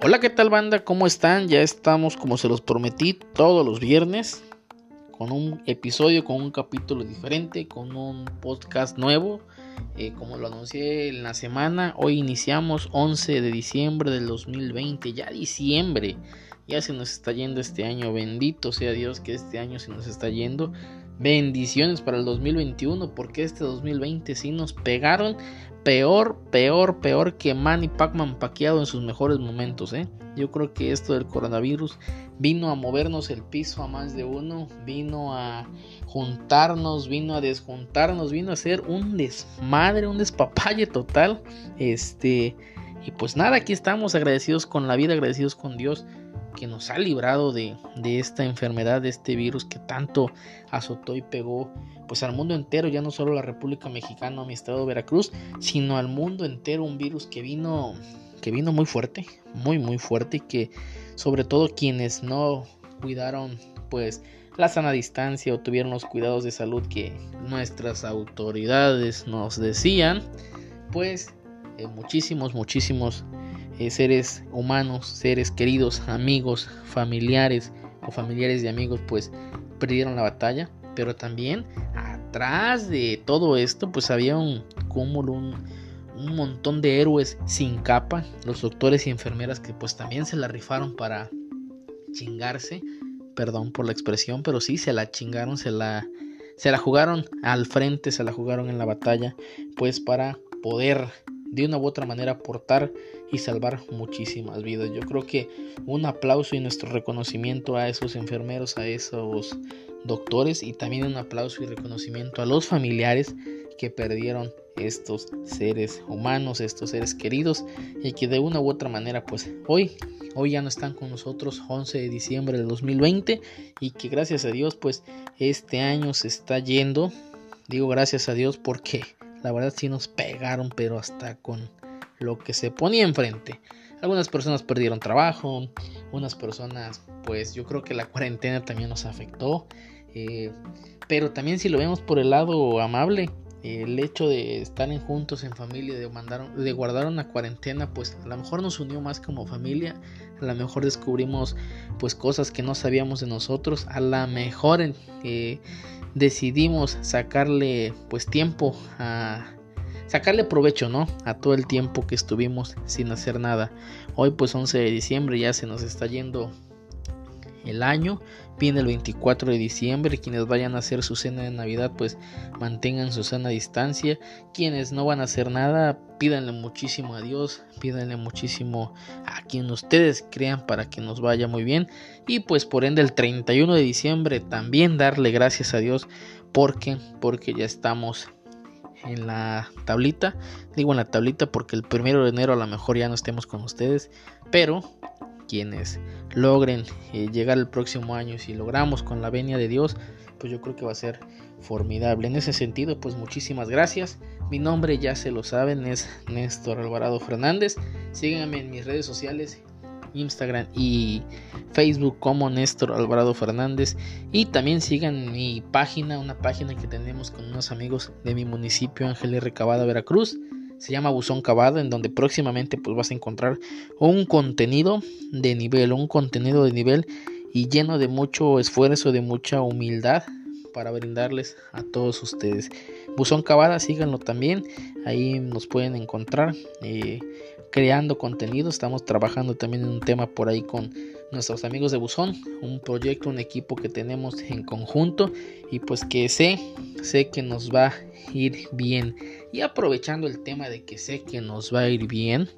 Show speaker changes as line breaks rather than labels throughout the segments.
Hola, ¿qué tal banda? ¿Cómo están? Ya estamos, como se los prometí, todos los viernes con un episodio, con un capítulo diferente, con un podcast nuevo. Eh, como lo anuncié en la semana, hoy iniciamos 11 de diciembre del 2020, ya diciembre. Ya se nos está yendo este año, bendito sea Dios que este año se nos está yendo. Bendiciones para el 2021 porque este 2020 sí nos pegaron peor, peor, peor que Manny Pacman paqueado en sus mejores momentos. ¿eh? Yo creo que esto del coronavirus vino a movernos el piso a más de uno, vino a juntarnos, vino a desjuntarnos, vino a ser un desmadre, un despapalle total. Este, y pues nada, aquí estamos agradecidos con la vida, agradecidos con Dios que nos ha librado de, esta enfermedad, de este virus que tanto azotó y pegó pues al mundo entero, ya no solo a la República Mexicana o mi estado de Veracruz, sino al mundo entero, un virus que vino que vino muy fuerte, muy muy fuerte y que sobre todo quienes no cuidaron pues la sana distancia o tuvieron los cuidados de salud que nuestras autoridades nos decían, pues eh, muchísimos, muchísimos eh, seres humanos, seres queridos, amigos, familiares o familiares de amigos, pues perdieron la batalla. Pero también atrás de todo esto, pues había un cúmulo, un, un montón de héroes sin capa, los doctores y enfermeras que pues también se la rifaron para chingarse, perdón por la expresión, pero sí se la chingaron, se la se la jugaron al frente, se la jugaron en la batalla, pues para poder de una u otra manera aportar y salvar muchísimas vidas. Yo creo que un aplauso y nuestro reconocimiento a esos enfermeros, a esos doctores y también un aplauso y reconocimiento a los familiares que perdieron estos seres humanos, estos seres queridos y que de una u otra manera pues hoy hoy ya no están con nosotros 11 de diciembre del 2020 y que gracias a Dios pues este año se está yendo digo gracias a Dios porque la verdad sí nos pegaron, pero hasta con lo que se ponía enfrente. Algunas personas perdieron trabajo, unas personas, pues yo creo que la cuarentena también nos afectó. Eh, pero también si lo vemos por el lado amable, el hecho de estar en juntos en familia, de, mandar, de guardar una cuarentena, pues a lo mejor nos unió más como familia, a lo mejor descubrimos pues cosas que no sabíamos de nosotros, a lo mejor eh, decidimos sacarle pues tiempo a sacarle provecho, ¿no? A todo el tiempo que estuvimos sin hacer nada. Hoy pues 11 de diciembre ya se nos está yendo el año. Viene el 24 de diciembre. Quienes vayan a hacer su cena de Navidad, pues mantengan su sana distancia. Quienes no van a hacer nada, pídanle muchísimo a Dios. Pídanle muchísimo a quien ustedes crean para que nos vaya muy bien. Y pues por ende el 31 de diciembre también darle gracias a Dios. Porque, porque ya estamos en la tablita. Digo en la tablita porque el primero de enero a lo mejor ya no estemos con ustedes. Pero quienes logren eh, llegar el próximo año, si logramos con la venia de Dios, pues yo creo que va a ser formidable. En ese sentido, pues muchísimas gracias. Mi nombre ya se lo saben, es Néstor Alvarado Fernández. Síganme en mis redes sociales, Instagram y Facebook como Néstor Alvarado Fernández. Y también sigan mi página, una página que tenemos con unos amigos de mi municipio, Ángel Recabada, Veracruz se llama Buzón Cavado, en donde próximamente pues vas a encontrar un contenido de nivel, un contenido de nivel y lleno de mucho esfuerzo, de mucha humildad para brindarles a todos ustedes. Buzón Cavada, síganlo también, ahí nos pueden encontrar eh, creando contenido, estamos trabajando también en un tema por ahí con nuestros amigos de Buzón, un proyecto, un equipo que tenemos en conjunto y pues que sé, sé que nos va a ir bien. Y aprovechando el tema de que sé que nos va a ir bien,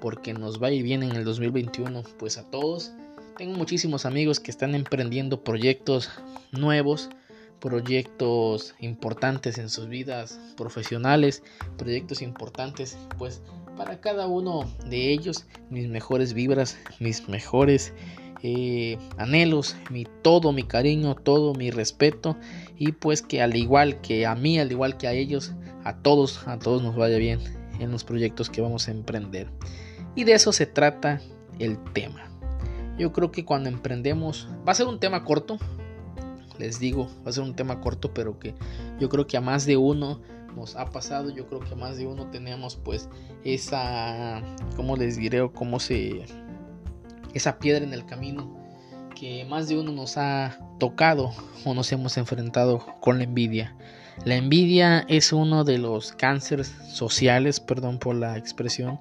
porque nos va a ir bien en el 2021, pues a todos. Tengo muchísimos amigos que están emprendiendo proyectos nuevos, proyectos importantes en sus vidas profesionales, proyectos importantes pues para cada uno de ellos mis mejores vibras, mis mejores eh, anhelos, mi todo mi cariño, todo mi respeto y pues que al igual que a mí, al igual que a ellos, a todos, a todos nos vaya bien en los proyectos que vamos a emprender. Y de eso se trata el tema. Yo creo que cuando emprendemos, va a ser un tema corto, les digo, va a ser un tema corto, pero que yo creo que a más de uno nos ha pasado, yo creo que más de uno tenemos pues esa, ¿cómo les diré? O cómo se esa piedra en el camino que más de uno nos ha tocado o nos hemos enfrentado con la envidia. La envidia es uno de los cánceres sociales, perdón por la expresión,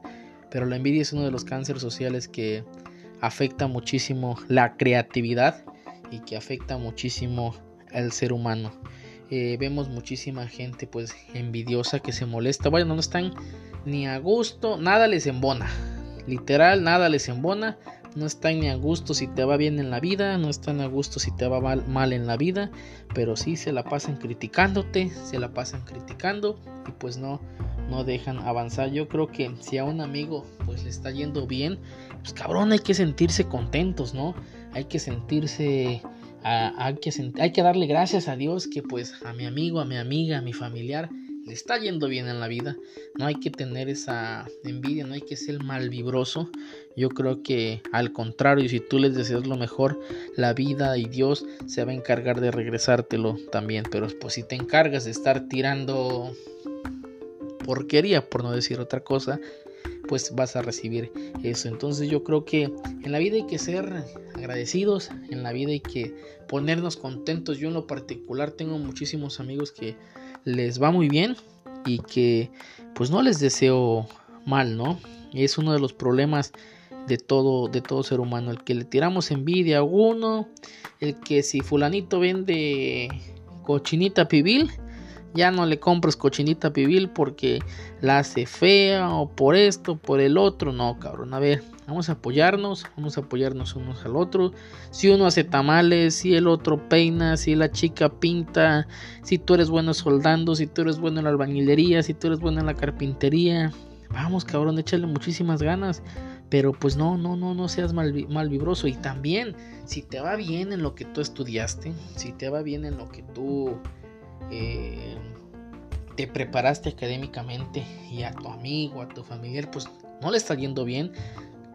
pero la envidia es uno de los cánceres sociales que afecta muchísimo la creatividad y que afecta muchísimo al ser humano. Eh, vemos muchísima gente pues envidiosa que se molesta. Bueno, no están ni a gusto, nada les embona. Literal, nada les embona. No están ni a gusto si te va bien en la vida, no están a gusto si te va mal, en la vida, pero sí se la pasan criticándote, se la pasan criticando y pues no, no dejan avanzar. Yo creo que si a un amigo pues le está yendo bien, pues cabrón hay que sentirse contentos, ¿no? Hay que sentirse hay, que, darle gracias a Dios que pues a mi amigo, a mi amiga, a mi familiar le está yendo bien en la vida. No hay que tener esa envidia, no hay que ser malvibroso. Yo creo que al contrario, si tú les deseas lo mejor, la vida y Dios se va a encargar de regresártelo también. Pero pues si te encargas de estar tirando porquería, por no decir otra cosa, pues vas a recibir eso. Entonces yo creo que en la vida hay que ser agradecidos, en la vida hay que ponernos contentos. Yo en lo particular tengo muchísimos amigos que les va muy bien y que pues no les deseo mal, ¿no? Es uno de los problemas de todo de todo ser humano, el que le tiramos envidia a uno, el que si fulanito vende cochinita pibil, ya no le compres cochinita pibil porque la hace fea o por esto, por el otro. No, cabrón, a ver, vamos a apoyarnos, vamos a apoyarnos unos al otro. Si uno hace tamales, si el otro peina, si la chica pinta, si tú eres bueno soldando, si tú eres bueno en la albañilería, si tú eres bueno en la carpintería. Vamos, cabrón, échale muchísimas ganas. Pero pues no, no, no, no seas mal, mal vibroso. Y también, si te va bien en lo que tú estudiaste, si te va bien en lo que tú eh, te preparaste académicamente y a tu amigo, a tu familiar, pues no le está yendo bien,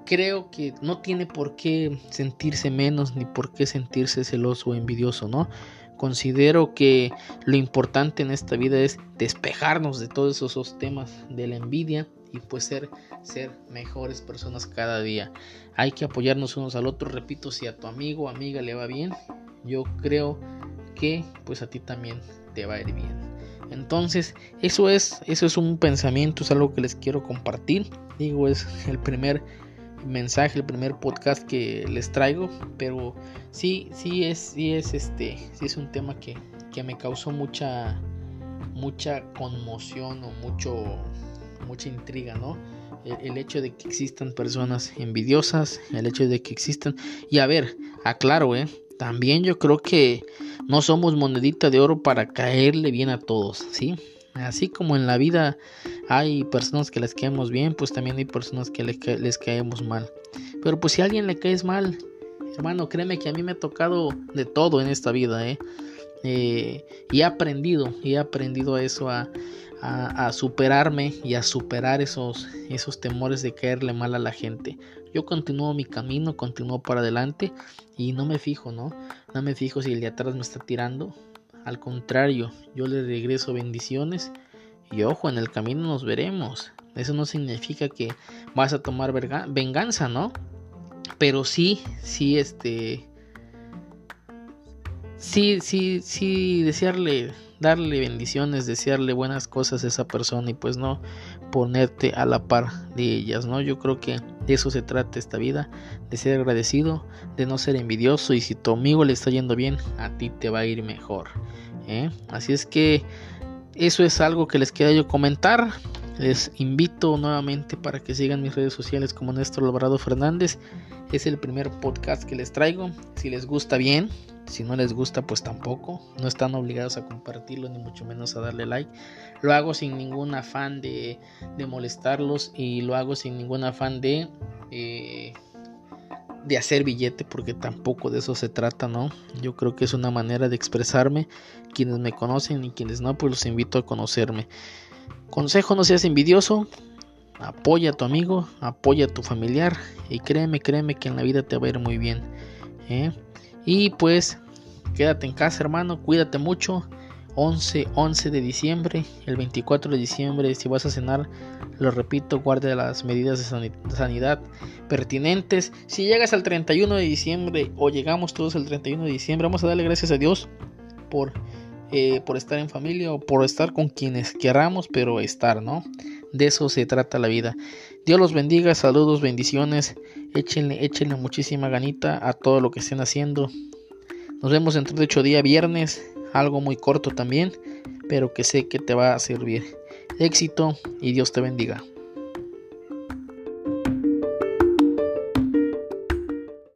creo que no tiene por qué sentirse menos ni por qué sentirse celoso o envidioso, ¿no? Considero que lo importante en esta vida es despejarnos de todos esos temas de la envidia y pues ser, ser mejores personas cada día. Hay que apoyarnos unos al otro, repito, si a tu amigo o amiga le va bien, yo creo que pues a ti también te va a ir bien. Entonces, eso es, eso es un pensamiento, es algo que les quiero compartir. Digo, es el primer mensaje, el primer podcast que les traigo, pero sí, sí es, sí es este, sí es un tema que, que me causó mucha, mucha conmoción o mucho, mucha intriga, ¿no? el, hecho de que existan personas envidiosas, el hecho de que existan, y a ver, aclaro, ¿eh? También yo creo que no somos monedita de oro para caerle bien a todos, ¿sí? Así como en la vida hay personas que les caemos bien, pues también hay personas que les, caemos mal. Pero pues si a alguien le caes mal, hermano, créeme que a mí me ha tocado de todo en esta vida, ¿eh? eh y he aprendido, y he aprendido a eso, a, a, superarme y a superar esos, esos temores de caerle mal a la gente. Yo continúo mi camino, continúo para adelante y no me fijo, ¿no? No me fijo si el de atrás me está tirando. Al contrario, yo le regreso bendiciones y ojo, en el camino nos veremos. Eso no significa que vas a tomar venganza, ¿no? Pero sí, sí, este... Sí, sí, sí, desearle darle bendiciones, desearle buenas cosas a esa persona y pues no ponerte a la par de ellas, ¿no? Yo creo que de eso se trata esta vida, de ser agradecido, de no ser envidioso y si tu amigo le está yendo bien, a ti te va a ir mejor. ¿eh? Así es que eso es algo que les quería yo comentar. Les invito nuevamente para que sigan mis redes sociales como Néstor Alvarado Fernández. Es el primer podcast que les traigo. Si les gusta bien, si no les gusta, pues tampoco. No están obligados a compartirlo, ni mucho menos a darle like. Lo hago sin ningún afán de, molestarlos y lo hago sin ningún afán de, eh, de hacer billete, porque tampoco de eso se trata, ¿no? Yo creo que es una manera de expresarme. Quienes me conocen y quienes no, pues los invito a conocerme. Consejo, no seas envidioso. Apoya a tu amigo, apoya a tu familiar y créeme, créeme que en la vida te va a ir muy bien. ¿eh? Y pues quédate en casa, hermano, cuídate mucho. 11, 11 de diciembre, el 24 de diciembre, si vas a cenar, lo repito, guarde las medidas de sanidad pertinentes. Si llegas al 31 de diciembre o llegamos todos al 31 de diciembre, vamos a darle gracias a Dios por, eh, por estar en familia o por estar con quienes queramos, pero estar, ¿no? De eso se trata la vida. Dios los bendiga, saludos, bendiciones. Échenle, échenle muchísima ganita a todo lo que estén haciendo. Nos vemos dentro de ocho días, viernes algo muy corto también, pero que sé que te va a servir. Éxito y Dios te bendiga.